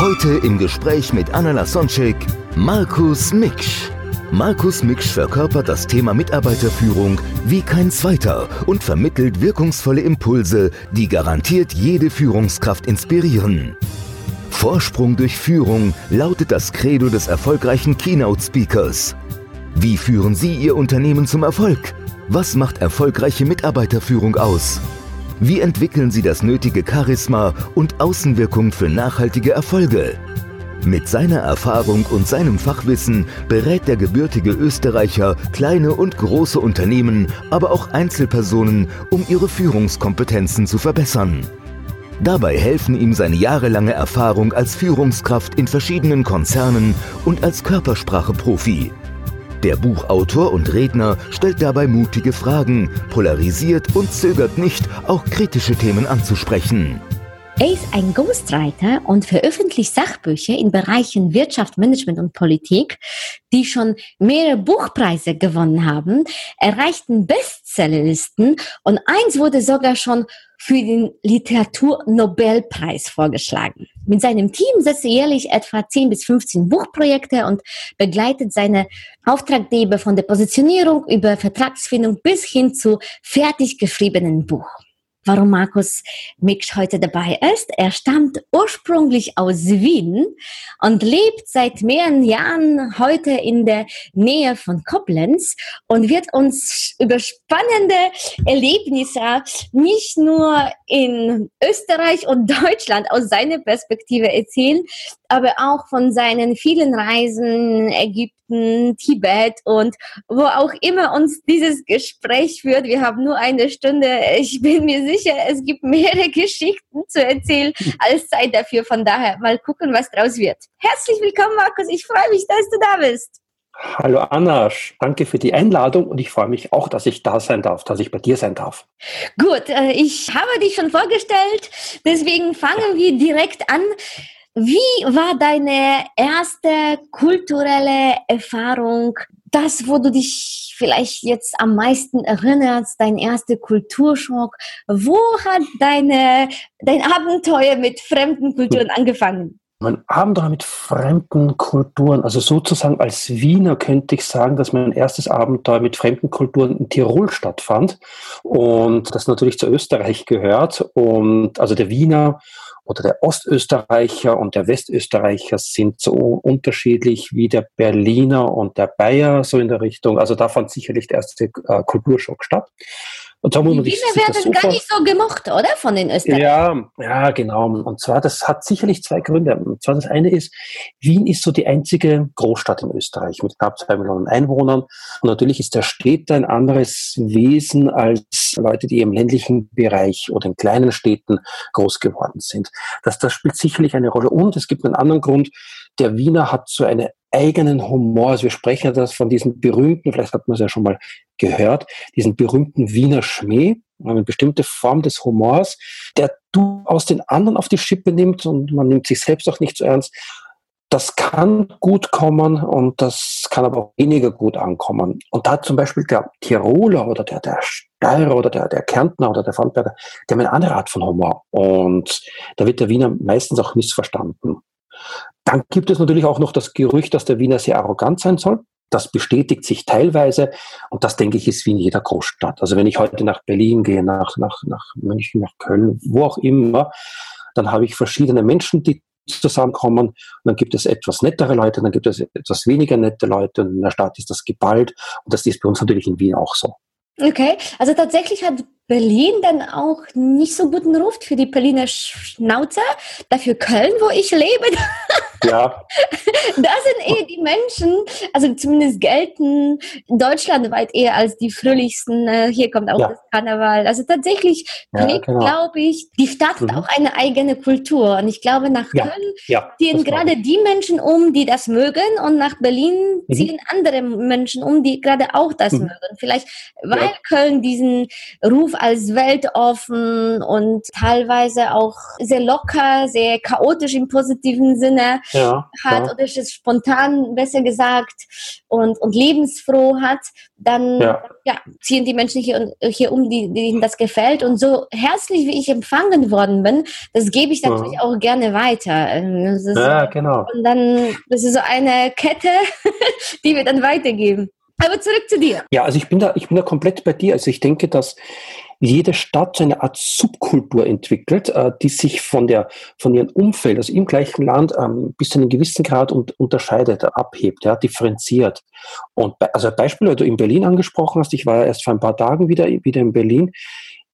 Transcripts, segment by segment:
Heute im Gespräch mit Anna Lasonczek, Markus Miksch. Markus Miksch verkörpert das Thema Mitarbeiterführung wie kein zweiter und vermittelt wirkungsvolle Impulse, die garantiert jede Führungskraft inspirieren. Vorsprung durch Führung lautet das Credo des erfolgreichen Keynote-Speakers. Wie führen Sie Ihr Unternehmen zum Erfolg? Was macht erfolgreiche Mitarbeiterführung aus? Wie entwickeln Sie das nötige Charisma und Außenwirkung für nachhaltige Erfolge? Mit seiner Erfahrung und seinem Fachwissen berät der gebürtige Österreicher kleine und große Unternehmen, aber auch Einzelpersonen, um ihre Führungskompetenzen zu verbessern. Dabei helfen ihm seine jahrelange Erfahrung als Führungskraft in verschiedenen Konzernen und als Körpersprache-Profi. Der Buchautor und Redner stellt dabei mutige Fragen, polarisiert und zögert nicht, auch kritische Themen anzusprechen. Er ist ein Ghostwriter und veröffentlicht Sachbücher in Bereichen Wirtschaft, Management und Politik, die schon mehrere Buchpreise gewonnen haben, erreichten Bestsellerlisten und eins wurde sogar schon für den Literaturnobelpreis vorgeschlagen. Mit seinem Team setzt er jährlich etwa 10 bis 15 Buchprojekte und begleitet seine Auftraggeber von der Positionierung über Vertragsfindung bis hin zu fertig geschriebenen Buch warum Markus Miksch heute dabei ist. Er stammt ursprünglich aus Wien und lebt seit mehreren Jahren heute in der Nähe von Koblenz und wird uns über spannende Erlebnisse nicht nur in Österreich und Deutschland aus seiner Perspektive erzählen, aber auch von seinen vielen Reisen, Ägypten, Tibet und wo auch immer uns dieses Gespräch führt. Wir haben nur eine Stunde. Ich bin mir sicher, es gibt mehrere Geschichten zu erzählen als Zeit dafür. Von daher mal gucken, was draus wird. Herzlich willkommen, Markus. Ich freue mich, dass du da bist. Hallo Anna, danke für die Einladung und ich freue mich auch, dass ich da sein darf, dass ich bei dir sein darf. Gut, äh, ich habe dich schon vorgestellt, deswegen fangen wir direkt an. Wie war deine erste kulturelle Erfahrung? Das, wo du dich vielleicht jetzt am meisten erinnerst, dein erster Kulturschock. Wo hat deine, dein Abenteuer mit fremden Kulturen angefangen? Mein Abenteuer mit fremden Kulturen, also sozusagen als Wiener könnte ich sagen, dass mein erstes Abenteuer mit fremden Kulturen in Tirol stattfand und das natürlich zu Österreich gehört. Und also der Wiener oder der Ostösterreicher und der Westösterreicher sind so unterschiedlich wie der Berliner und der Bayer, so in der Richtung. Also da fand sicherlich der erste äh, Kulturschock statt. Und da, die Wiener werden gar nicht so gemocht, oder? Von den Österreichern. Ja, ja, genau. Und zwar, das hat sicherlich zwei Gründe. Und zwar das eine ist, Wien ist so die einzige Großstadt in Österreich mit knapp zwei Millionen Einwohnern. Und natürlich ist der Städter ein anderes Wesen als Leute, die im ländlichen Bereich oder in kleinen Städten groß geworden sind. Das, das spielt sicherlich eine Rolle. Und es gibt einen anderen Grund. Der Wiener hat so eine eigenen Humor. Also wir sprechen ja das von diesem berühmten, vielleicht hat man es ja schon mal gehört, diesen berühmten Wiener Schmäh, eine bestimmte Form des Humors, der du aus den anderen auf die Schippe nimmt und man nimmt sich selbst auch nicht so ernst. Das kann gut kommen und das kann aber auch weniger gut ankommen. Und da zum Beispiel der Tiroler oder der, der Steirer oder der, der Kärntner oder der Frontberger, die haben eine andere Art von Humor. Und da wird der Wiener meistens auch missverstanden. Dann gibt es natürlich auch noch das Gerücht, dass der Wiener sehr arrogant sein soll. Das bestätigt sich teilweise und das, denke ich, ist wie in jeder Großstadt. Also wenn ich heute nach Berlin gehe, nach, nach, nach München, nach Köln, wo auch immer, dann habe ich verschiedene Menschen, die zusammenkommen. Und dann gibt es etwas nettere Leute, dann gibt es etwas weniger nette Leute. Und in der Stadt ist das geballt. Und das ist bei uns natürlich in Wien auch so. Okay, also tatsächlich hat Berlin dann auch nicht so guten Ruf für die Berliner Schnauze. Dafür Köln, wo ich lebe, Ja. Das sind eher die Menschen, also zumindest gelten deutschlandweit eher als die fröhlichsten. Äh, hier kommt auch ja. das Karneval. Also tatsächlich prägt, genau. glaube ich, die Stadt mhm. auch eine eigene Kultur. Und ich glaube, nach ja. Köln ja, ziehen gerade die Menschen um, die das mögen. Und nach Berlin mhm. ziehen andere Menschen um, die gerade auch das mhm. mögen. Vielleicht, weil Köln diesen Ruf als weltoffen und teilweise auch sehr locker, sehr chaotisch im positiven Sinne ja, hat ja. oder es spontan, besser gesagt, und, und lebensfroh hat, dann ja. ziehen die Menschen hier, hier um, die, denen das gefällt. Und so herzlich, wie ich empfangen worden bin, das gebe ich natürlich mhm. auch gerne weiter. Ist, ja, genau. Und dann, das ist so eine Kette, die wir dann weitergeben. Aber zurück zu dir. Ja, also ich bin da, ich bin da komplett bei dir. Also ich denke, dass jede Stadt so eine Art Subkultur entwickelt, äh, die sich von der von ihrem Umfeld, also im gleichen Land, ähm, bis zu einem gewissen Grad unterscheidet, abhebt, ja, differenziert. Und bei, also Beispiel, weil du in Berlin angesprochen hast, ich war ja erst vor ein paar Tagen wieder wieder in Berlin.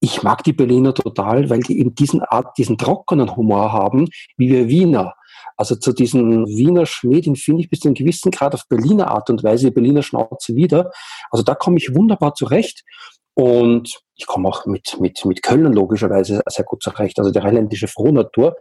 Ich mag die Berliner total, weil die eben diesen Art, diesen trockenen Humor haben, wie wir Wiener. Also zu diesem Wiener Schmäh, finde ich bis zu einem gewissen Grad auf Berliner Art und Weise, Berliner Schnauze wieder. Also da komme ich wunderbar zurecht. Und ich komme auch mit, mit, mit Köln logischerweise sehr gut zurecht, also der rheinländische Frohnatur.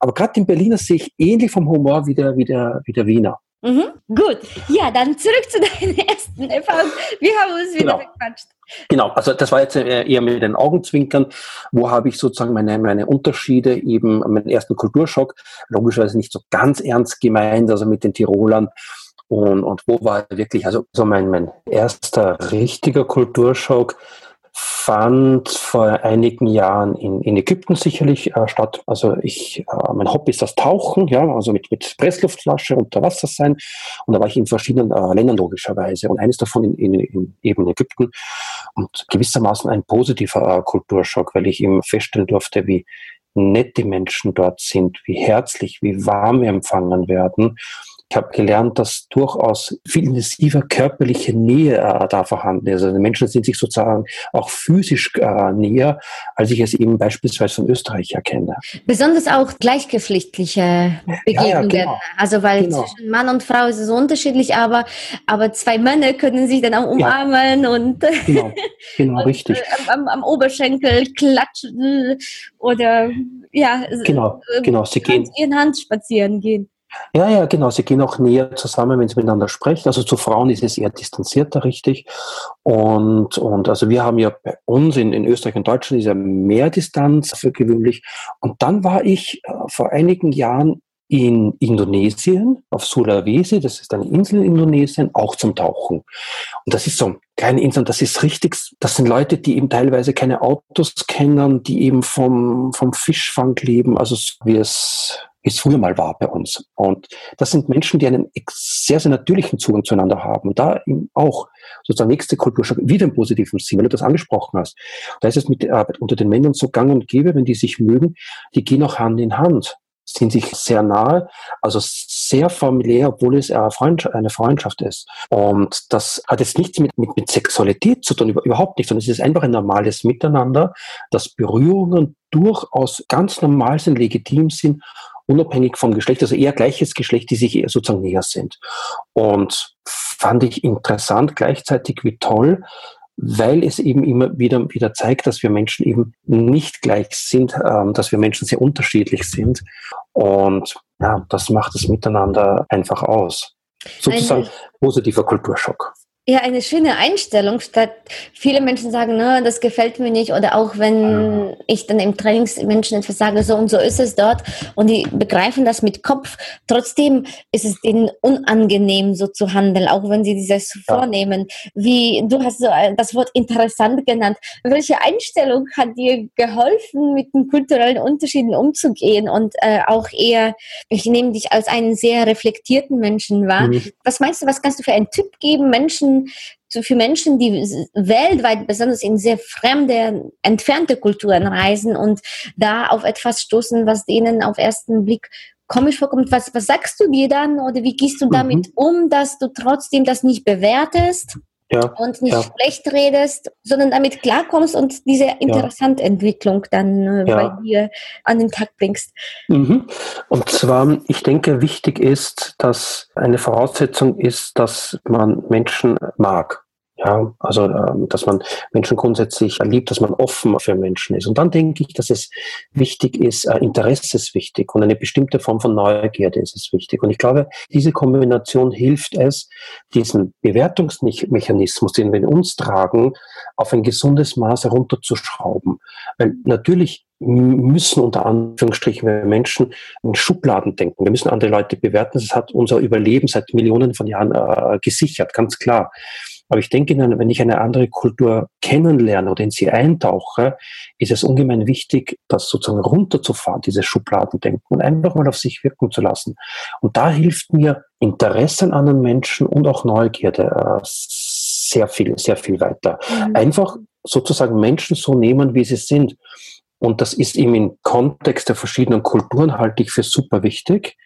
Aber gerade den Berliner sehe ich ähnlich vom Humor wie der, wie der, wie der Wiener. Mhm, gut, ja, dann zurück zu deinen ersten Erfahrungen. Wir haben uns wieder genau. gequatscht. Genau, also das war jetzt eher mit den Augenzwinkern. Wo habe ich sozusagen meine, meine Unterschiede, eben meinen ersten Kulturschock, logischerweise nicht so ganz ernst gemeint, also mit den Tirolern. Und, und wo war wirklich, also so mein, mein erster richtiger Kulturschock fand vor einigen Jahren in, in Ägypten sicherlich äh, statt. Also ich, äh, mein Hobby ist das Tauchen, ja, also mit, mit Pressluftflasche unter Wasser sein. Und da war ich in verschiedenen äh, Ländern logischerweise und eines davon in, in, in eben Ägypten und gewissermaßen ein positiver äh, Kulturschock, weil ich eben feststellen durfte, wie nett die Menschen dort sind, wie herzlich, wie warm wir empfangen werden ich habe gelernt, dass durchaus viel intensiver körperliche Nähe äh, da vorhanden ist. Also die Menschen sind sich sozusagen auch physisch äh, näher, als ich es eben beispielsweise von Österreich erkenne. Besonders auch gleichgeschlechtliche Begegnungen. Ja, ja, genau. Also weil genau. zwischen Mann und Frau ist es unterschiedlich, aber, aber zwei Männer können sich dann auch umarmen ja. und, genau, genau und, richtig. Äh, am, am, Oberschenkel klatschen oder ja, genau, genau. Sie gehen ihren Hand spazieren gehen. Ja, ja, genau. Sie gehen auch näher zusammen, wenn sie miteinander sprechen. Also zu Frauen ist es eher distanzierter, richtig. Und, und also wir haben ja bei uns in, in Österreich und Deutschland ist ja mehr Distanz für gewöhnlich. Und dann war ich äh, vor einigen Jahren in Indonesien, auf Sulawesi, das ist eine Insel in Indonesien, auch zum Tauchen. Und das ist so keine Insel, das ist richtig, das sind Leute, die eben teilweise keine Autos kennen, die eben vom, vom Fischfang leben, also wie es es früher mal war bei uns. Und das sind Menschen, die einen sehr, sehr natürlichen Zugang zueinander haben. Und da eben auch sozusagen nächste Kulturschock, wieder im positiven Sinn, weil du das angesprochen hast. Da ist es mit der Arbeit unter den Männern so gang und gäbe, wenn die sich mögen, die gehen auch Hand in Hand sind sich sehr nahe, also sehr familiär, obwohl es eine Freundschaft ist. Und das hat jetzt nichts mit, mit, mit Sexualität zu tun, überhaupt nicht, sondern es ist einfach ein normales Miteinander, dass Berührungen durchaus ganz normal sind, legitim sind unabhängig vom Geschlecht, also eher gleiches Geschlecht, die sich eher sozusagen näher sind. Und fand ich interessant, gleichzeitig wie toll, weil es eben immer wieder, wieder zeigt, dass wir Menschen eben nicht gleich sind, ähm, dass wir Menschen sehr unterschiedlich sind. Und ja, das macht das Miteinander einfach aus. Sozusagen positiver Kulturschock ja eine schöne Einstellung, statt viele Menschen sagen, ne, das gefällt mir nicht oder auch wenn ja. ich dann im Trainings Menschen etwas sage, so und so ist es dort und die begreifen das mit Kopf. Trotzdem ist es ihnen unangenehm, so zu handeln, auch wenn sie dieses ja. vornehmen. Wie du hast so äh, das Wort interessant genannt. Welche Einstellung hat dir geholfen, mit den kulturellen Unterschieden umzugehen und äh, auch eher, ich nehme dich als einen sehr reflektierten Menschen wahr. Mhm. Was meinst du, was kannst du für einen Tipp geben, Menschen für Menschen, die weltweit, besonders in sehr fremde, entfernte Kulturen reisen und da auf etwas stoßen, was denen auf ersten Blick komisch vorkommt. Was, was sagst du dir dann oder wie gehst du damit mhm. um, dass du trotzdem das nicht bewertest? Ja, und nicht ja. schlecht redest, sondern damit klarkommst und diese interessante ja. Entwicklung dann äh, bei dir an den Tag bringst. Mhm. Und zwar, ich denke, wichtig ist, dass eine Voraussetzung ist, dass man Menschen mag. Ja, also ähm, dass man Menschen grundsätzlich liebt, dass man offen für Menschen ist. Und dann denke ich, dass es wichtig ist, äh, Interesse ist wichtig und eine bestimmte Form von Neugierde ist es wichtig. Und ich glaube, diese Kombination hilft es, diesen Bewertungsmechanismus, den wir in uns tragen, auf ein gesundes Maß herunterzuschrauben. Weil natürlich müssen unter Anführungsstrichen wir Menschen in Schubladen denken. Wir müssen andere Leute bewerten. Das hat unser Überleben seit Millionen von Jahren äh, gesichert, ganz klar. Aber ich denke, wenn ich eine andere Kultur kennenlerne oder in sie eintauche, ist es ungemein wichtig, das sozusagen runterzufahren, diese Schubladendenken und einfach mal auf sich wirken zu lassen. Und da hilft mir Interesse an anderen Menschen und auch Neugierde äh, sehr viel, sehr viel weiter. Mhm. Einfach sozusagen Menschen so nehmen, wie sie sind. Und das ist eben im Kontext der verschiedenen Kulturen halte ich für super wichtig.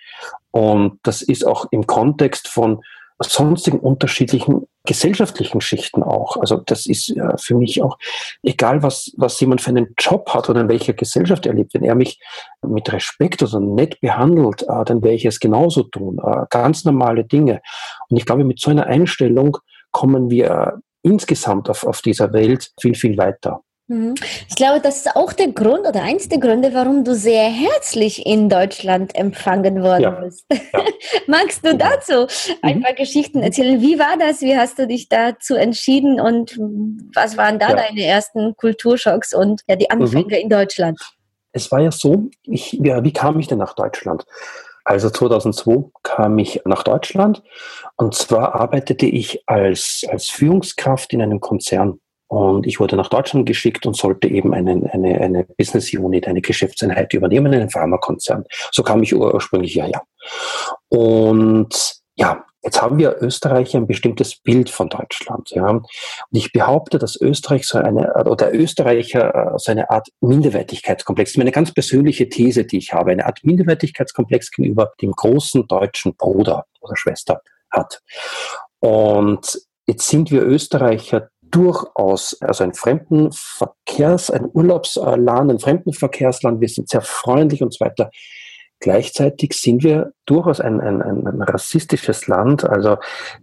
Und das ist auch im Kontext von sonstigen unterschiedlichen gesellschaftlichen Schichten auch. Also das ist äh, für mich auch egal, was, was jemand für einen Job hat oder in welcher Gesellschaft er lebt. Wenn er mich mit Respekt oder nett behandelt, äh, dann werde ich es genauso tun. Äh, ganz normale Dinge. Und ich glaube, mit so einer Einstellung kommen wir insgesamt auf, auf dieser Welt viel, viel weiter. Mhm. Ich glaube, das ist auch der Grund oder eins der Gründe, warum du sehr herzlich in Deutschland empfangen worden ja. bist. Ja. Magst du dazu ein mhm. paar Geschichten erzählen? Wie war das? Wie hast du dich dazu entschieden und was waren da ja. deine ersten Kulturschocks und ja, die Anfänge mhm. in Deutschland? Es war ja so, ich, wie kam ich denn nach Deutschland? Also 2002 kam ich nach Deutschland und zwar arbeitete ich als, als Führungskraft in einem Konzern. Und ich wurde nach Deutschland geschickt und sollte eben eine, eine, eine Business Unit, eine Geschäftseinheit übernehmen, einen Pharmakonzern. So kam ich ursprünglich hierher. Und ja, jetzt haben wir Österreicher ein bestimmtes Bild von Deutschland. Ja. Und ich behaupte, dass Österreich so eine, oder Österreicher äh, so eine Art Minderwertigkeitskomplex, das ist eine ganz persönliche These, die ich habe, eine Art Minderwertigkeitskomplex gegenüber dem großen deutschen Bruder oder Schwester hat. Und jetzt sind wir Österreicher durchaus, also ein Fremdenverkehrs-, ein Urlaubsland, ein Fremdenverkehrsland, wir sind sehr freundlich und so weiter. Gleichzeitig sind wir durchaus ein, ein, ein, rassistisches Land. Also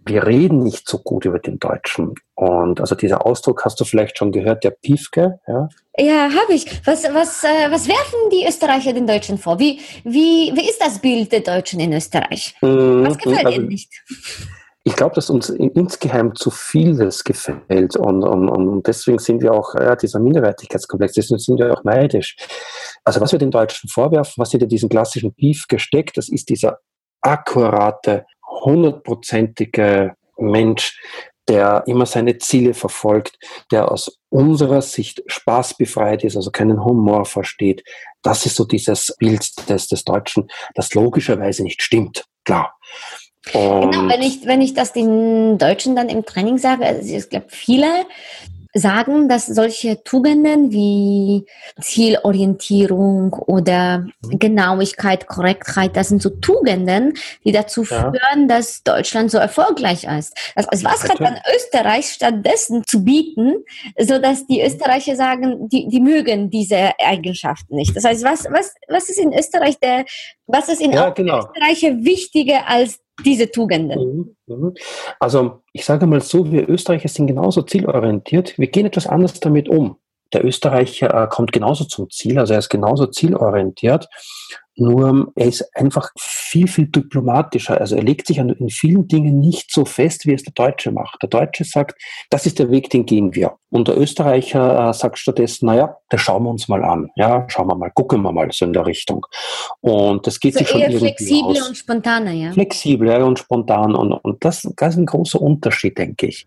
wir reden nicht so gut über den Deutschen. Und also dieser Ausdruck hast du vielleicht schon gehört, der Piefke. Ja, ja habe ich. Was, was, äh, was werfen die Österreicher den Deutschen vor? Wie, wie, wie ist das Bild der Deutschen in Österreich? Mhm, was gefällt also, ihnen nicht? Ich glaube, dass uns insgeheim zu vieles gefällt und, und, und deswegen sind wir auch, ja, dieser Minderwertigkeitskomplex, deswegen sind wir auch neidisch. Also was wir den Deutschen vorwerfen, was hinter diesen klassischen Beef gesteckt, das ist dieser akkurate, hundertprozentige Mensch, der immer seine Ziele verfolgt, der aus unserer Sicht spaßbefreit ist, also keinen Humor versteht. Das ist so dieses Bild des, des Deutschen, das logischerweise nicht stimmt. Klar. Und genau, wenn ich, wenn ich das den Deutschen dann im Training sage, also ich glaube, viele sagen, dass solche Tugenden wie Zielorientierung oder mhm. Genauigkeit, Korrektheit, das sind so Tugenden, die dazu ja. führen, dass Deutschland so erfolgreich ist. Also was hat dann Österreich stattdessen zu bieten, so dass die Österreicher sagen, die, die mögen diese Eigenschaften nicht. Das heißt, was, was, was ist in Österreich der, was ist in ja, genau. Österreich wichtiger als diese Tugenden? Mhm, mhm. Also ich sage mal so, wir Österreicher sind genauso zielorientiert. Wir gehen etwas anders damit um. Der Österreicher äh, kommt genauso zum Ziel, also er ist genauso zielorientiert. Nur er ist einfach viel, viel diplomatischer. Also er legt sich an, in vielen Dingen nicht so fest, wie es der Deutsche macht. Der Deutsche sagt, das ist der Weg, den gehen wir. Und der Österreicher äh, sagt stattdessen, naja, das schauen wir uns mal an. Ja, schauen wir mal, gucken wir mal so in der Richtung. Und das geht also sich schon eher irgendwie flexibel aus. und spontaner, ja. Flexibel ja, und spontan. Und, und das, das ist ein großer Unterschied, denke ich.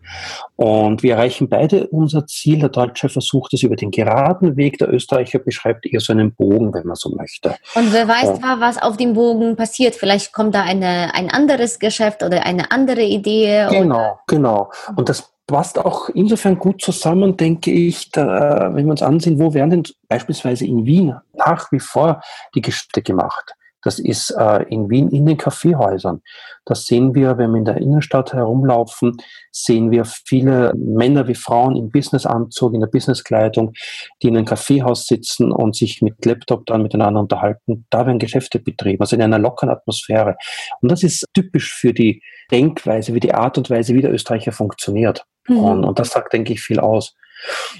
Und wir erreichen beide unser Ziel. Der Deutsche versucht es über den geraden Weg. Der Österreicher beschreibt eher so einen Bogen, wenn man so möchte. Und wer weiß, weißt ja. was auf dem Bogen passiert. Vielleicht kommt da eine, ein anderes Geschäft oder eine andere Idee. Genau, oder? genau. Und das passt auch insofern gut zusammen, denke ich, da, wenn wir uns ansehen, wo werden denn beispielsweise in Wien nach wie vor die Geschäfte gemacht? Das ist äh, in Wien in den Kaffeehäusern. Das sehen wir, wenn wir in der Innenstadt herumlaufen, sehen wir viele Männer wie Frauen im Businessanzug, in der Businesskleidung, die in einem Kaffeehaus sitzen und sich mit Laptop dann miteinander unterhalten. Da werden Geschäfte betrieben, also in einer lockeren Atmosphäre. Und das ist typisch für die Denkweise, wie die Art und Weise, wie der Österreicher funktioniert. Mhm. Und, und das sagt, denke ich, viel aus.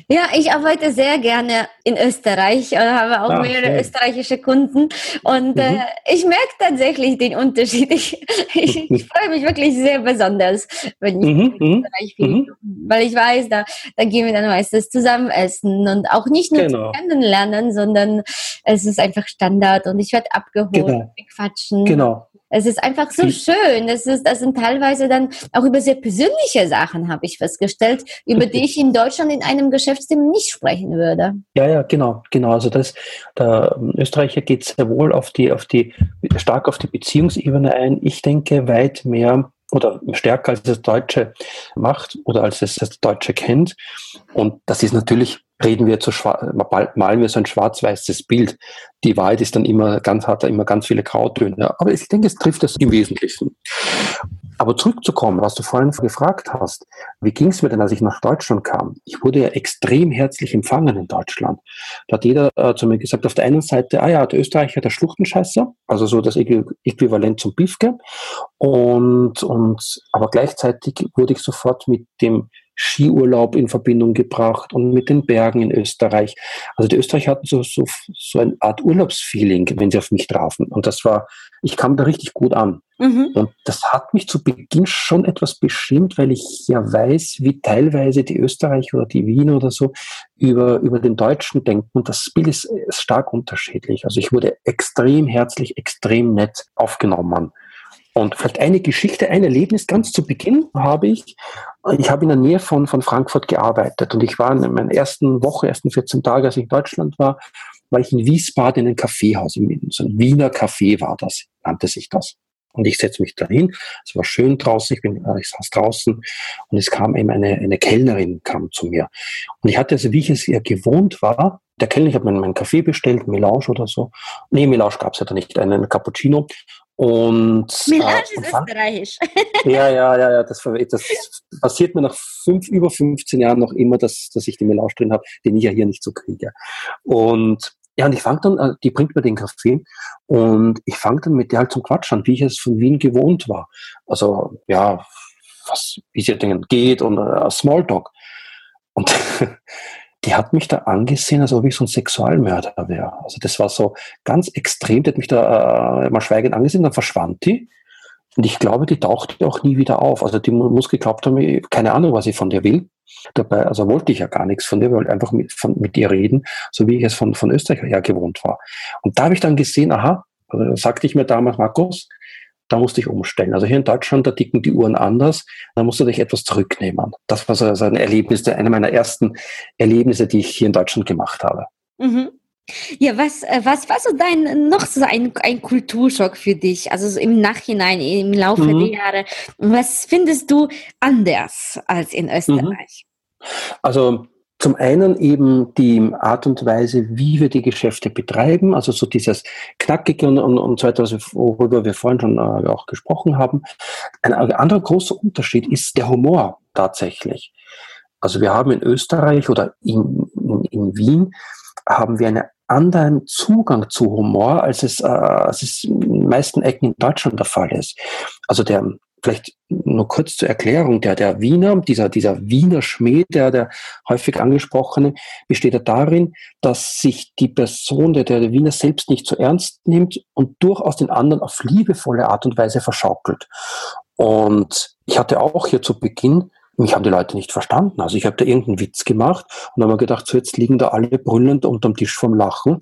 Ja, ich arbeite sehr gerne in Österreich und habe auch ah, mehrere schön. österreichische Kunden. Und äh, mhm. äh, ich merke tatsächlich den Unterschied. Ich, ich, ich freue mich wirklich sehr besonders, wenn ich mhm. in mhm, Österreich bin. Mhm. Weil ich weiß, da, da gehen wir dann meistens zusammen essen und auch nicht nur genau. kennenlernen, sondern es ist einfach Standard und ich werde abgeholt, genau. wir quatschen. Genau. Es ist einfach so schön. Es ist, das sind teilweise dann auch über sehr persönliche Sachen, habe ich festgestellt, über die ich in Deutschland in einem Geschäftsteam nicht sprechen würde. Ja, ja, genau, genau. Also das, der Österreicher geht sehr wohl auf die, auf die, stark auf die Beziehungsebene ein. Ich denke weit mehr oder stärker als das Deutsche macht oder als es das Deutsche kennt. Und das ist natürlich reden wir zu malen wir so ein schwarz-weißes Bild. Die Wahrheit ist dann immer ganz, hat da immer ganz viele Grautöne. Aber ich denke, es trifft es im Wesentlichen. Aber zurückzukommen, was du vorhin gefragt hast, wie ging es mir denn, als ich nach Deutschland kam? Ich wurde ja extrem herzlich empfangen in Deutschland. Da hat jeder äh, zu mir gesagt, auf der einen Seite, ah ja, der Österreicher, der Schluchtenscheißer, also so das Äquivalent zum Bifke. Und, und, aber gleichzeitig wurde ich sofort mit dem Skiurlaub in Verbindung gebracht und mit den Bergen in Österreich. Also die Österreicher hatten so, so, so eine Art Urlaubsfeeling, wenn sie auf mich trafen. Und das war, ich kam da richtig gut an. Mhm. Und das hat mich zu Beginn schon etwas bestimmt, weil ich ja weiß, wie teilweise die Österreicher oder die Wiener oder so über, über den Deutschen denken. Und das Bild ist, ist stark unterschiedlich. Also ich wurde extrem herzlich, extrem nett aufgenommen. Und vielleicht eine Geschichte, ein Erlebnis ganz zu Beginn habe ich. Ich habe in der Nähe von, von Frankfurt gearbeitet und ich war in meiner ersten Woche, ersten 14 Tage, als ich in Deutschland war, war ich in Wiesbaden in einem Kaffeehaus, so ein Wiener Café war das, nannte sich das. Und ich setze mich da hin. Es war schön draußen. Ich bin, äh, ich saß draußen und es kam eben eine, eine Kellnerin kam zu mir. Und ich hatte also, wie ich es ihr gewohnt war, der Kellner, ich habe meinen, meinen Kaffee bestellt, Melange oder so. Nee, Melange gab es ja da nicht, einen Cappuccino. Und, Melange äh, ist österreichisch. Ja, ja, ja, ja, das, das passiert mir nach fünf, über 15 Jahren noch immer, dass, dass ich den Melange drin habe, den ich ja hier nicht so kriege. Und ja, und ich fange dann, äh, die bringt mir den Kaffee und ich fange dann mit der halt zum Quatsch an, wie ich es von Wien gewohnt war. Also, ja, was, wie es ihr denn geht und uh, Smalltalk. Und die hat mich da angesehen, als ob ich so ein Sexualmörder wäre. Also das war so ganz extrem. Die hat mich da äh, mal schweigend angesehen, dann verschwand die. Und ich glaube, die tauchte auch nie wieder auf. Also die muss geglaubt haben, keine Ahnung, was ich von der will. Dabei, also wollte ich ja gar nichts von der, wollte einfach mit, von, mit ihr reden, so wie ich es von, von Österreich her gewohnt war. Und da habe ich dann gesehen, aha, also sagte ich mir damals, Markus, da musste ich umstellen. Also hier in Deutschland, da ticken die Uhren anders, da musst du dich etwas zurücknehmen. Das war so ein Erlebnis, eine meiner ersten Erlebnisse, die ich hier in Deutschland gemacht habe. Mhm. Ja, was, äh, was war so dein, noch so ein, ein Kulturschock für dich? Also so im Nachhinein, im Laufe mhm. der Jahre. Was findest du anders als in Österreich? Mhm. Also zum einen eben die Art und Weise, wie wir die Geschäfte betreiben, also so dieses Knackige und, und, und so etwas, worüber wir vorhin schon äh, auch gesprochen haben. Ein anderer großer Unterschied ist der Humor tatsächlich. Also wir haben in Österreich oder in, in, in Wien haben wir einen anderen Zugang zu Humor, als es, äh, als es in den meisten Ecken in Deutschland der Fall ist. Also der vielleicht nur kurz zur Erklärung, der, der Wiener, dieser, dieser Wiener Schmäh, der, der häufig angesprochene, besteht ja darin, dass sich die Person, der, der Wiener selbst nicht so ernst nimmt und durchaus den anderen auf liebevolle Art und Weise verschaukelt. Und ich hatte auch hier zu Beginn mich haben die Leute nicht verstanden. Also ich habe da irgendeinen Witz gemacht und habe mir gedacht, so jetzt liegen da alle brüllend unterm Tisch vom Lachen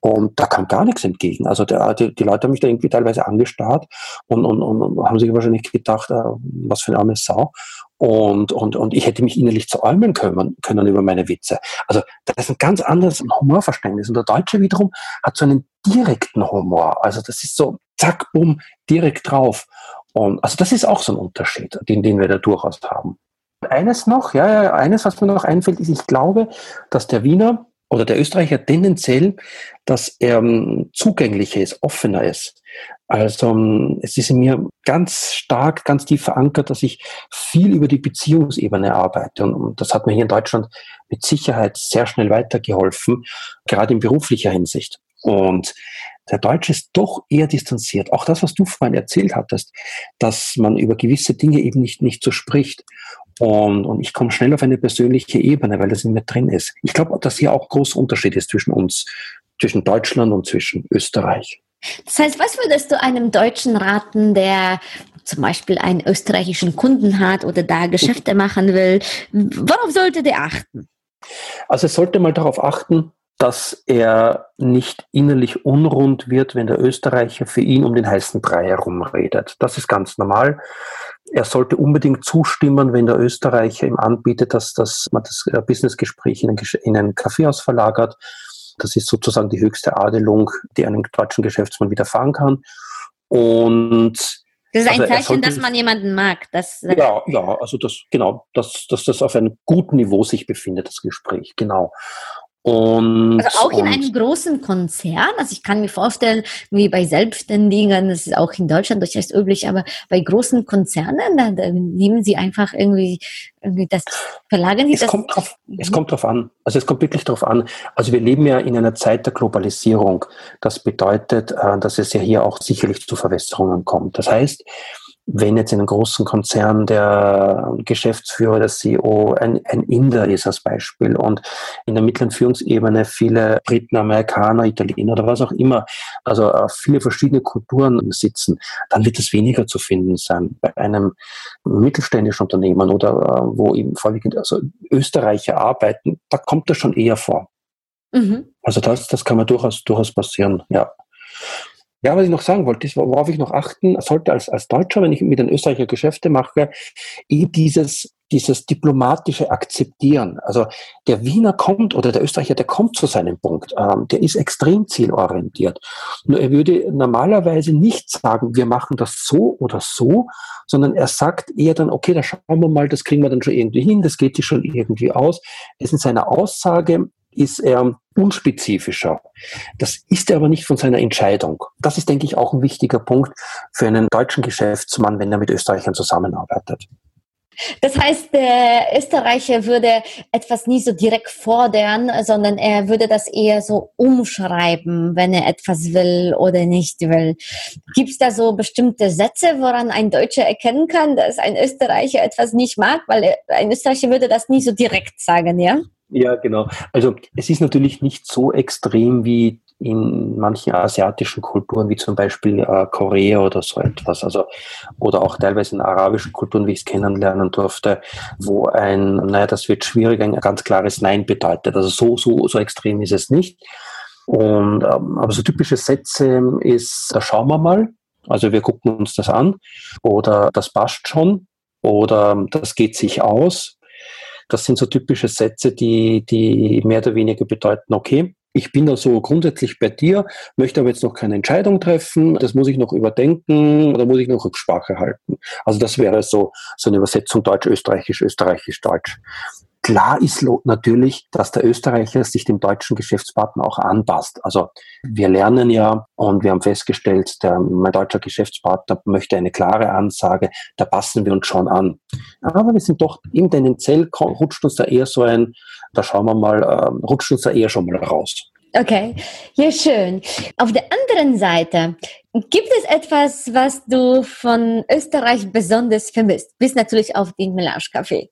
und da kam gar nichts entgegen. Also der, die, die, Leute haben mich da irgendwie teilweise angestarrt und, und, und haben sich wahrscheinlich gedacht, äh, was für eine arme Sau. Und, und, und ich hätte mich innerlich zäumeln können, können über meine Witze. Also das ist ein ganz anderes Humorverständnis. Und der Deutsche wiederum hat so einen direkten Humor. Also das ist so, zack, bumm, direkt drauf. Und also das ist auch so ein Unterschied, den, den wir da durchaus haben. Eines noch, ja, eines, was mir noch einfällt, ist, ich glaube, dass der Wiener oder der Österreicher tendenziell, dass er ähm, zugänglicher ist, offener ist. Also ähm, es ist in mir ganz stark, ganz tief verankert, dass ich viel über die Beziehungsebene arbeite. Und das hat mir hier in Deutschland mit Sicherheit sehr schnell weitergeholfen, gerade in beruflicher Hinsicht. Und der Deutsche ist doch eher distanziert. Auch das, was du vorhin erzählt hattest, dass man über gewisse Dinge eben nicht, nicht so spricht. Und, und ich komme schnell auf eine persönliche Ebene, weil das in mir drin ist. Ich glaube, dass hier auch großer Unterschied ist zwischen uns, zwischen Deutschland und zwischen Österreich. Das heißt, was würdest du einem Deutschen raten, der zum Beispiel einen österreichischen Kunden hat oder da Geschäfte machen will? Worauf sollte der achten? Also es sollte mal darauf achten, dass er nicht innerlich unrund wird, wenn der Österreicher für ihn um den heißen Brei herumredet. Das ist ganz normal. Er sollte unbedingt zustimmen, wenn der Österreicher ihm anbietet, dass, dass man das äh, Businessgespräch in ein, in ein Kaffeehaus verlagert. Das ist sozusagen die höchste Adelung, die einem deutschen Geschäftsmann widerfahren kann. Und das ist ein also Zeichen, dass man jemanden mag. Das, ja, ja, also das, genau, dass, dass das auf einem guten Niveau sich befindet, das Gespräch, genau. Und, also auch in einem großen Konzern, also ich kann mir vorstellen, wie bei Selbstständigen, das ist auch in Deutschland durchaus üblich, aber bei großen Konzernen, da, da nehmen sie einfach irgendwie, irgendwie das, verlagern sie es das. Kommt drauf, es kommt drauf an. Also es kommt wirklich drauf an. Also wir leben ja in einer Zeit der Globalisierung. Das bedeutet, äh, dass es ja hier auch sicherlich zu Verwässerungen kommt. Das heißt, wenn jetzt in einem großen Konzern der Geschäftsführer, der CEO ein, ein Inder ist als Beispiel und in der mittleren Führungsebene viele Briten, Amerikaner, Italiener oder was auch immer, also äh, viele verschiedene Kulturen sitzen, dann wird es weniger zu finden sein. Bei einem mittelständischen Unternehmen oder äh, wo eben vorwiegend also Österreicher arbeiten, da kommt das schon eher vor. Mhm. Also das, das kann man durchaus, durchaus passieren, ja. Ja, was ich noch sagen wollte, ist, worauf ich noch achten sollte als, als Deutscher, wenn ich mit den Österreicher Geschäfte mache, eh dieses, dieses diplomatische Akzeptieren. Also der Wiener kommt oder der Österreicher, der kommt zu seinem Punkt. Ähm, der ist extrem zielorientiert. Nur er würde normalerweise nicht sagen, wir machen das so oder so, sondern er sagt eher dann, okay, da schauen wir mal, das kriegen wir dann schon irgendwie hin, das geht sich schon irgendwie aus. Es ist in seiner Aussage ist er unspezifischer. Das ist er aber nicht von seiner Entscheidung. Das ist, denke ich, auch ein wichtiger Punkt für einen deutschen Geschäftsmann, wenn er mit Österreichern zusammenarbeitet. Das heißt, der Österreicher würde etwas nie so direkt fordern, sondern er würde das eher so umschreiben, wenn er etwas will oder nicht will. Gibt es da so bestimmte Sätze, woran ein Deutscher erkennen kann, dass ein Österreicher etwas nicht mag? Weil ein Österreicher würde das nie so direkt sagen, ja? Ja, genau. Also es ist natürlich nicht so extrem wie in manchen asiatischen Kulturen, wie zum Beispiel äh, Korea oder so etwas, also oder auch teilweise in arabischen Kulturen, wie ich es kennenlernen durfte, wo ein, naja, das wird schwierig, ein ganz klares Nein bedeutet. Also so, so, so extrem ist es nicht. Und ähm, aber so typische Sätze ist, da schauen wir mal, also wir gucken uns das an, oder das passt schon, oder das geht sich aus, das sind so typische Sätze, die, die mehr oder weniger bedeuten, okay, ich bin da so grundsätzlich bei dir, möchte aber jetzt noch keine Entscheidung treffen, das muss ich noch überdenken oder muss ich noch Rücksprache halten. Also das wäre so, so eine Übersetzung Deutsch-Österreichisch, Österreichisch-Deutsch. Klar ist natürlich, dass der Österreicher sich dem deutschen Geschäftspartner auch anpasst. Also wir lernen ja und wir haben festgestellt, der, mein deutscher Geschäftspartner möchte eine klare Ansage, da passen wir uns schon an. Aber wir sind doch im tendenziell rutscht uns da eher so ein, da schauen wir mal, äh, rutscht uns da eher schon mal raus. Okay, ja schön. Auf der anderen Seite, gibt es etwas, was du von Österreich besonders vermisst? Bis natürlich auf den Melange-Café.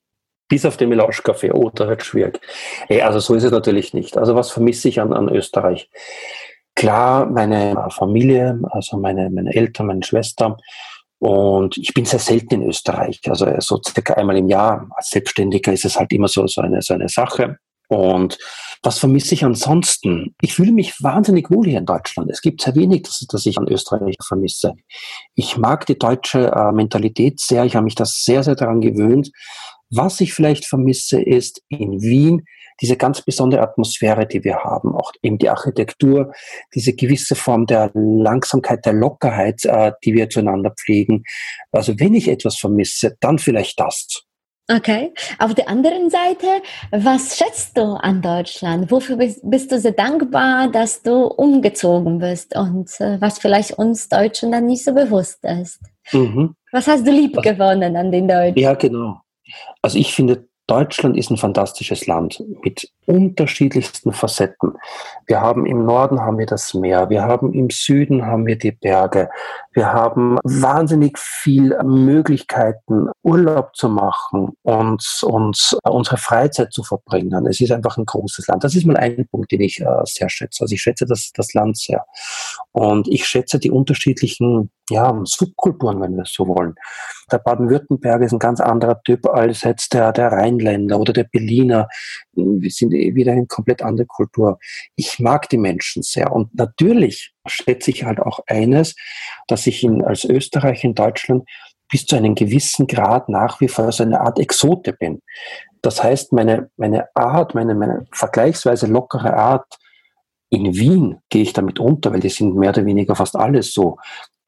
Bis auf den Melange-Kaffee. Oh, da wird schwierig. Hey, also so ist es natürlich nicht. Also was vermisse ich an, an Österreich? Klar, meine Familie, also meine, meine Eltern, meine Schwester. Und ich bin sehr selten in Österreich. Also so circa einmal im Jahr. Als Selbstständiger ist es halt immer so, so, eine, so eine Sache. Und was vermisse ich ansonsten? Ich fühle mich wahnsinnig wohl hier in Deutschland. Es gibt sehr wenig, das, das ich an Österreich vermisse. Ich mag die deutsche äh, Mentalität sehr. Ich habe mich das sehr, sehr daran gewöhnt. Was ich vielleicht vermisse, ist in Wien diese ganz besondere Atmosphäre, die wir haben, auch eben die Architektur, diese gewisse Form der Langsamkeit, der Lockerheit, äh, die wir zueinander pflegen. Also wenn ich etwas vermisse, dann vielleicht das. Okay. Auf der anderen Seite, was schätzt du an Deutschland? Wofür bist, du sehr dankbar, dass du umgezogen bist und äh, was vielleicht uns Deutschen dann nicht so bewusst ist? Mhm. Was hast du lieb gewonnen an den Deutschen? Ja, genau. Also ich finde, Deutschland ist ein fantastisches Land mit unterschiedlichsten Facetten. Wir haben im Norden haben wir das Meer, wir haben im Süden haben wir die Berge, wir haben wahnsinnig viel Möglichkeiten, Urlaub zu machen und, und unsere Freizeit zu verbringen. Es ist einfach ein großes Land. Das ist mal ein Punkt, den ich äh, sehr schätze. Also ich schätze das, das Land sehr. Und ich schätze die unterschiedlichen ja, Subkulturen, wenn wir es so wollen. Der Baden-Württemberg ist ein ganz anderer Typ als jetzt der, der Rheinländer oder der Berliner. Wir sind wieder eine komplett andere Kultur. Ich mag die Menschen sehr. Und natürlich schätze ich halt auch eines, dass ich in, als Österreich in Deutschland bis zu einem gewissen Grad nach wie vor so eine Art Exote bin. Das heißt, meine, meine Art, meine, meine vergleichsweise lockere Art, in Wien gehe ich damit unter, weil die sind mehr oder weniger fast alles so.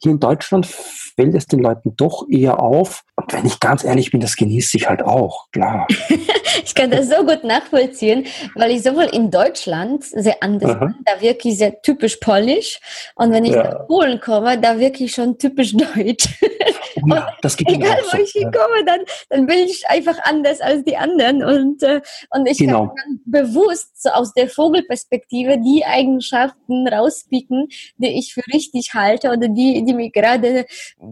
Hier in Deutschland fällt es den Leuten doch eher auf. Und wenn ich ganz ehrlich bin, das genieße ich halt auch, klar. ich kann das so gut nachvollziehen, weil ich sowohl in Deutschland sehr anders Aha. bin, da wirklich sehr typisch polnisch. Und wenn ich ja. nach Polen komme, da wirklich schon typisch deutsch. Oh ja, das geht egal, wo ich hinkomme, dann, dann bin ich einfach anders als die anderen. Und, äh, und ich genau. kann dann bewusst so aus der Vogelperspektive die Eigenschaften rauspicken, die ich für richtig halte oder die, die mir gerade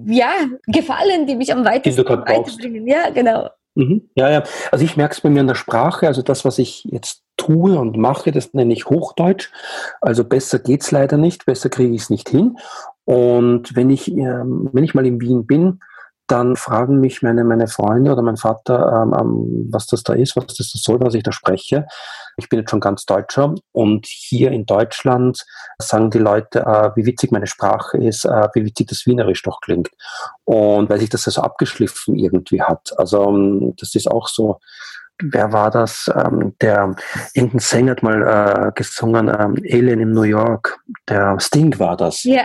ja, gefallen, die mich am weitesten weiterbringen. Ja, genau. Mhm. Ja, ja. Also ich merke es bei mir in der Sprache, also das, was ich jetzt tue und mache, das nenne ich Hochdeutsch. Also besser geht es leider nicht, besser kriege ich es nicht hin. Und wenn ich, ähm, wenn ich mal in Wien bin, dann fragen mich meine, meine Freunde oder mein Vater, ähm, ähm, was das da ist, was das soll, was ich da spreche. Ich bin jetzt schon ganz Deutscher und hier in Deutschland sagen die Leute, äh, wie witzig meine Sprache ist, äh, wie witzig das Wienerisch doch klingt. Und weil sich das so also abgeschliffen irgendwie hat. Also ähm, das ist auch so, wer war das? Ähm, der irgendein Sänger hat mal äh, gesungen, ähm, Alien in New York. Der Sting war das. Ja.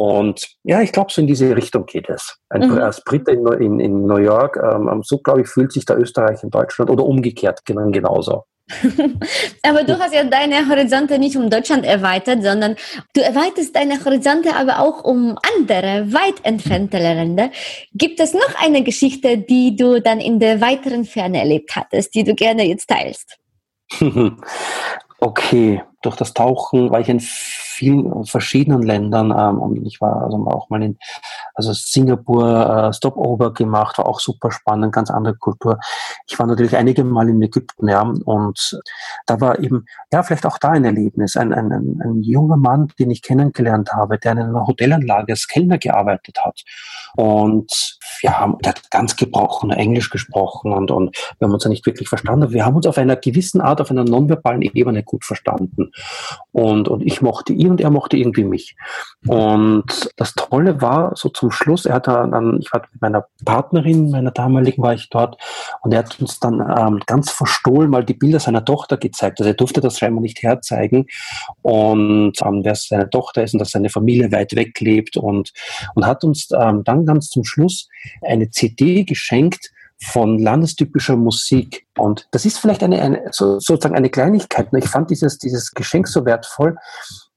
Und ja, ich glaube, so in diese Richtung geht es. Ein, mhm. Als Brite in, in, in, New York, ähm, so glaube ich, fühlt sich der Österreich in Deutschland oder umgekehrt genau, genauso. aber du hast ja deine Horizonte nicht um Deutschland erweitert, sondern du erweiterst deine Horizonte aber auch um andere, weit entfernte Länder. Gibt es noch eine Geschichte, die du dann in der weiteren Ferne erlebt hattest, die du gerne jetzt teilst? okay, durch das Tauchen war ich in vielen verschiedenen Ländern ähm, ich war also auch mal in also Singapur äh, Stopover gemacht, war auch super spannend, ganz andere Kultur. Ich war natürlich einige Mal in Ägypten, ja, und da war eben, ja, vielleicht auch da ein Erlebnis. Ein, ein, ein, ein junger Mann, den ich kennengelernt habe, der in einer Hotelanlage als Kellner gearbeitet hat. Und ja, der hat ganz gebrochen Englisch gesprochen und, und wir haben uns ja nicht wirklich verstanden. Wir haben uns auf einer gewissen Art, auf einer nonverbalen Ebene gut verstanden. Und, und ich mochte ihn und er mochte irgendwie mich. Und das Tolle war so zum Schluss, er hat dann, ich war mit meiner Partnerin, meiner damaligen war ich dort und er hat uns dann ähm, ganz verstohlen mal die Bilder seiner Tochter gezeigt. Also er durfte das scheinbar nicht herzeigen und ähm, wer seine Tochter ist und dass seine Familie weit weg lebt und, und hat uns ähm, dann ganz zum Schluss eine CD geschenkt, von landestypischer Musik. Und das ist vielleicht eine, eine so, sozusagen eine Kleinigkeit. Ich fand dieses, dieses Geschenk so wertvoll.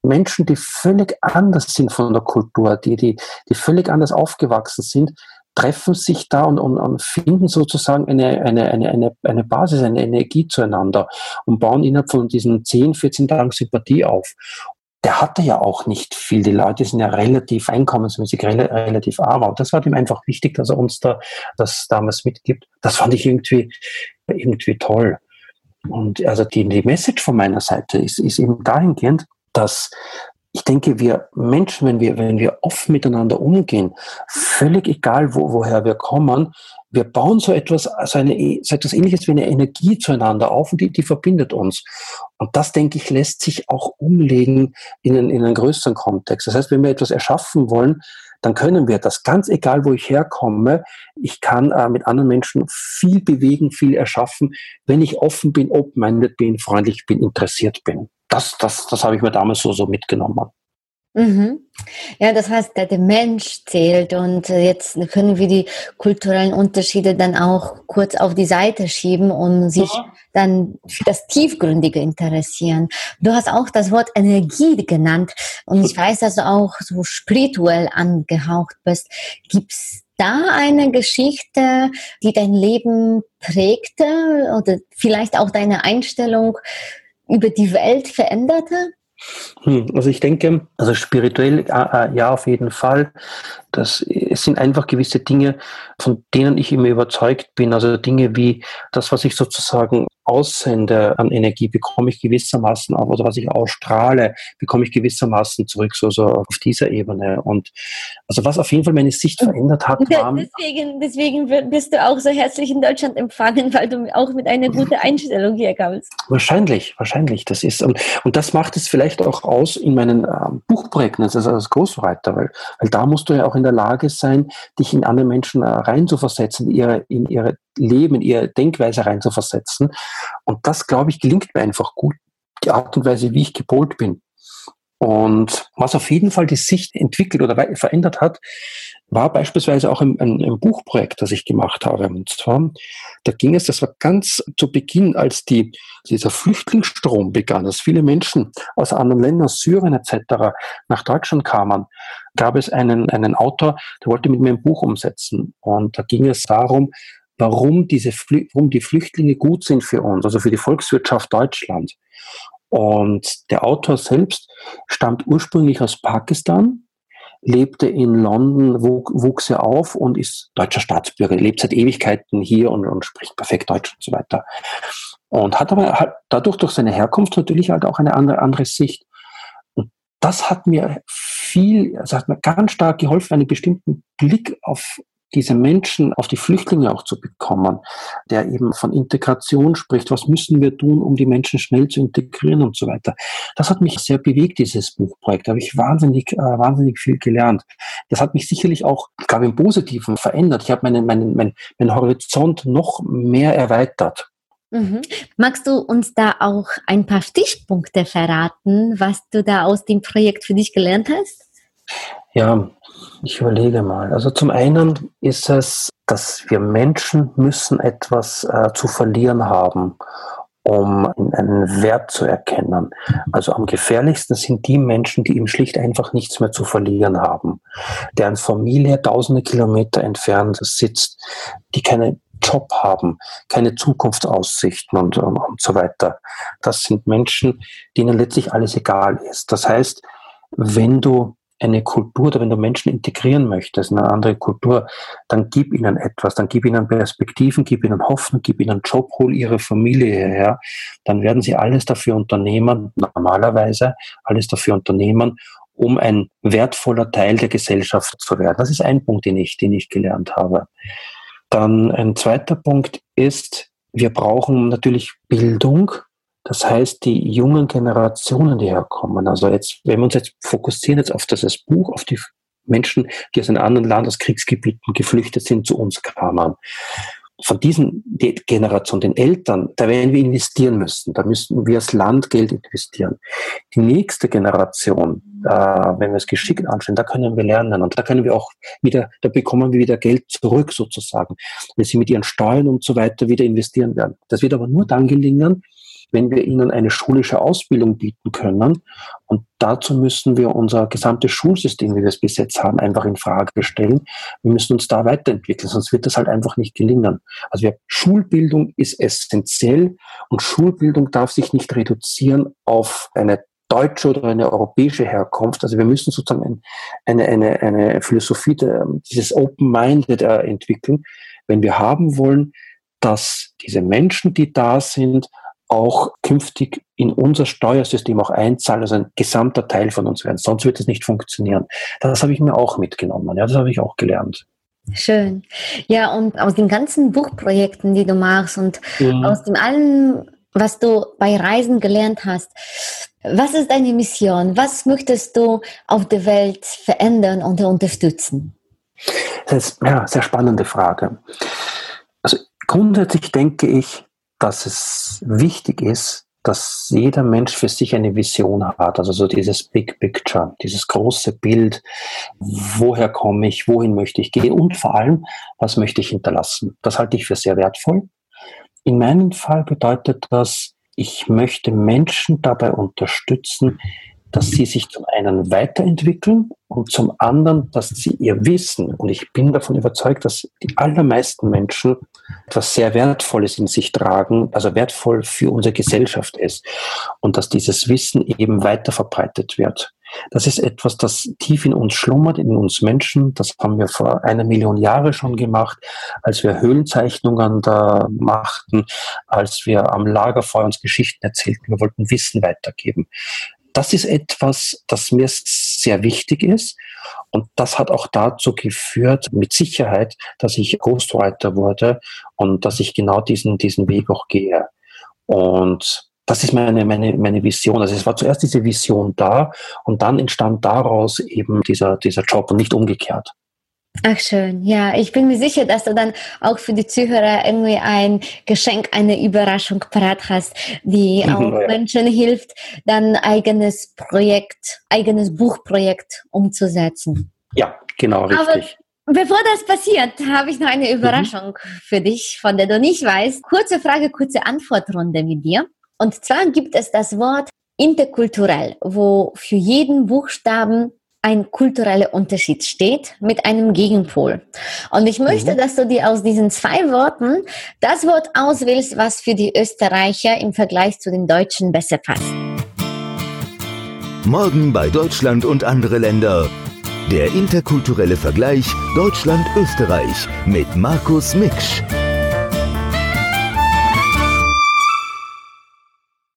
Menschen, die völlig anders sind von der Kultur, die, die, die völlig anders aufgewachsen sind, treffen sich da und, und, und finden sozusagen eine, eine, eine, eine, eine Basis, eine Energie zueinander und bauen innerhalb von diesen 10, 14 Tagen Sympathie auf der hatte ja auch nicht viel. Die Leute sind ja relativ einkommensmäßig rel relativ arm. Aber das war ihm einfach wichtig, dass er uns da das damals mitgibt. Das fand ich irgendwie, irgendwie toll. Und also die, die Message von meiner Seite ist, ist eben dahingehend, dass ich denke, wir Menschen, wenn wir, wenn wir offen miteinander umgehen, völlig egal, wo, woher wir kommen, wir bauen so etwas, also eine, so etwas ähnliches wie eine Energie zueinander auf und die, die verbindet uns. Und das, denke ich, lässt sich auch umlegen in einen, in einen größeren Kontext. Das heißt, wenn wir etwas erschaffen wollen, dann können wir das ganz egal, wo ich herkomme. Ich kann äh, mit anderen Menschen viel bewegen, viel erschaffen, wenn ich offen bin, open-minded bin, freundlich bin, interessiert bin das, das, das habe ich mir damals so, so mitgenommen. Mhm. Ja, das heißt, der, Mensch zählt und äh, jetzt können wir die kulturellen Unterschiede dann auch kurz auf die Seite schieben und sich ja. dann für das Tiefgründige interessieren. Du hast auch das Wort Energie genannt und ich weiß, dass du auch so spirituell angehaucht bist. Gibt's da eine Geschichte, die dein Leben prägte oder vielleicht auch deine Einstellung über die Welt veränderte? Hm, also ich denke, also spirituell äh, äh, ja auf jeden Fall. Das es sind einfach gewisse Dinge, von denen ich immer überzeugt bin. Also Dinge wie das, was ich sozusagen aussende an Energie, bekomme ich gewissermaßen auch, oder was ich ausstrahle, bekomme ich gewissermaßen zurück, so, so auf dieser Ebene. Und also was auf jeden Fall meine Sicht verändert hat, war. Deswegen, deswegen bist du auch so herzlich in Deutschland empfangen, weil du auch mit einer guten Einstellung hier kamst. Wahrscheinlich, wahrscheinlich. Das ist, und, und das macht es vielleicht auch aus in meinen ähm, Buchprojekten, also als Großwriter, weil, weil da musst du ja auch in der Lage sein, dich in andere Menschen äh, reinzuversetzen, ihre, in ihre Leben, in ihre Denkweise reinzuversetzen. Und das, glaube ich, gelingt mir einfach gut, die Art und Weise, wie ich gepolt bin. Und was auf jeden Fall die Sicht entwickelt oder verändert hat, war beispielsweise auch ein, ein, ein, Buchprojekt, das ich gemacht habe. Und zwar, da ging es, das war ganz zu Beginn, als die, dieser Flüchtlingsstrom begann, dass viele Menschen aus anderen Ländern, Syrien etc. nach Deutschland kamen, gab es einen, einen Autor, der wollte mit mir ein Buch umsetzen. Und da ging es darum, warum, diese, warum die Flüchtlinge gut sind für uns, also für die Volkswirtschaft Deutschland. Und der Autor selbst stammt ursprünglich aus Pakistan, lebte in London, wuchs er auf und ist deutscher Staatsbürger, lebt seit Ewigkeiten hier und, und spricht perfekt Deutsch und so weiter. Und hat aber halt dadurch durch seine Herkunft natürlich halt auch eine andere, andere Sicht. Und das hat mir viel, also hat mir ganz stark geholfen, einen bestimmten Blick auf diese Menschen auf die Flüchtlinge auch zu bekommen, der eben von Integration spricht. Was müssen wir tun, um die Menschen schnell zu integrieren und so weiter. Das hat mich sehr bewegt, dieses Buchprojekt. Da habe ich wahnsinnig, äh, wahnsinnig viel gelernt. Das hat mich sicherlich auch, glaube ich, im Positiven verändert. Ich habe meinen, meinen, meinen, meinen Horizont noch mehr erweitert. Mhm. Magst du uns da auch ein paar Stichpunkte verraten, was du da aus dem Projekt für dich gelernt hast? Ja, ich überlege mal. Also zum einen ist es, dass wir Menschen müssen etwas äh, zu verlieren haben, um einen Wert zu erkennen. Also am gefährlichsten sind die Menschen, die eben schlicht einfach nichts mehr zu verlieren haben, deren Familie tausende Kilometer entfernt sitzt, die keine Job haben, keine Zukunftsaussichten und, und, und so weiter. Das sind Menschen, denen letztlich alles egal ist. Das heißt, wenn du eine Kultur oder wenn du Menschen integrieren möchtest in eine andere Kultur, dann gib ihnen etwas, dann gib ihnen Perspektiven, gib ihnen Hoffnung, gib ihnen Job, hol ihre Familie hierher, dann werden sie alles dafür unternehmen, normalerweise alles dafür unternehmen, um ein wertvoller Teil der Gesellschaft zu werden. Das ist ein Punkt, den ich, den ich gelernt habe. Dann ein zweiter Punkt ist, wir brauchen natürlich Bildung, das heißt, die jungen Generationen, die herkommen, also jetzt, wenn wir uns jetzt fokussieren jetzt auf das Buch, auf die Menschen, die aus einem anderen Land, aus Kriegsgebieten geflüchtet sind, zu uns kamen. Von diesen die Generation, den Eltern, da werden wir investieren müssen. Da müssen wir als Land Geld investieren. Die nächste Generation, äh, wenn wir es geschickt anschauen, da können wir lernen und da können wir auch wieder, da bekommen wir wieder Geld zurück sozusagen, wenn sie mit ihren Steuern und so weiter wieder investieren werden. Das wird aber nur dann gelingen, wenn wir ihnen eine schulische Ausbildung bieten können. Und dazu müssen wir unser gesamtes Schulsystem, wie wir es bis jetzt haben, einfach in Frage stellen. Wir müssen uns da weiterentwickeln, sonst wird das halt einfach nicht gelingen. Also wir, Schulbildung ist essentiell und Schulbildung darf sich nicht reduzieren auf eine deutsche oder eine europäische Herkunft. Also wir müssen sozusagen eine, eine, eine Philosophie dieses Open-Minded äh, entwickeln, wenn wir haben wollen, dass diese Menschen, die da sind, auch künftig in unser Steuersystem auch einzahlen, also ein gesamter Teil von uns werden. Sonst wird es nicht funktionieren. Das habe ich mir auch mitgenommen. Ja, das habe ich auch gelernt. Schön. Ja, und aus den ganzen Buchprojekten, die du machst und mhm. aus dem allem, was du bei Reisen gelernt hast, was ist deine Mission? Was möchtest du auf der Welt verändern und unterstützen? Das ist ja, sehr spannende Frage. Also grundsätzlich denke ich, dass es wichtig ist, dass jeder Mensch für sich eine Vision hat, also so dieses Big Picture, dieses große Bild, woher komme ich, wohin möchte ich gehen und vor allem, was möchte ich hinterlassen. Das halte ich für sehr wertvoll. In meinem Fall bedeutet das, ich möchte Menschen dabei unterstützen, dass sie sich zum einen weiterentwickeln und zum anderen, dass sie ihr Wissen, und ich bin davon überzeugt, dass die allermeisten Menschen etwas sehr Wertvolles in sich tragen, also wertvoll für unsere Gesellschaft ist und dass dieses Wissen eben weiter verbreitet wird. Das ist etwas, das tief in uns schlummert, in uns Menschen. Das haben wir vor einer Million Jahre schon gemacht, als wir Höhlenzeichnungen da machten, als wir am Lagerfeuer uns Geschichten erzählten. Wir wollten Wissen weitergeben das ist etwas, das mir sehr wichtig ist. Und das hat auch dazu geführt, mit Sicherheit, dass ich Ghostwriter wurde und dass ich genau diesen, diesen Weg auch gehe. Und das ist meine, meine, meine Vision. Also es war zuerst diese Vision da und dann entstand daraus eben dieser, dieser Job und nicht umgekehrt. Ach schön, ja, ich bin mir sicher, dass du dann auch für die Zuhörer irgendwie ein Geschenk, eine Überraschung parat hast, die auch ja. Menschen hilft, dann eigenes Projekt, eigenes Buchprojekt umzusetzen. Ja, genau, richtig. Aber bevor das passiert, habe ich noch eine mhm. Überraschung mhm. für dich, von der du nicht weißt. Kurze Frage, kurze Antwortrunde mit dir. Und zwar gibt es das Wort interkulturell, wo für jeden Buchstaben ein kultureller Unterschied steht mit einem Gegenpol. Und ich möchte, mhm. dass du dir aus diesen zwei Worten das Wort auswählst, was für die Österreicher im Vergleich zu den Deutschen besser passt. Morgen bei Deutschland und andere Länder. Der interkulturelle Vergleich Deutschland-Österreich mit Markus Miksch.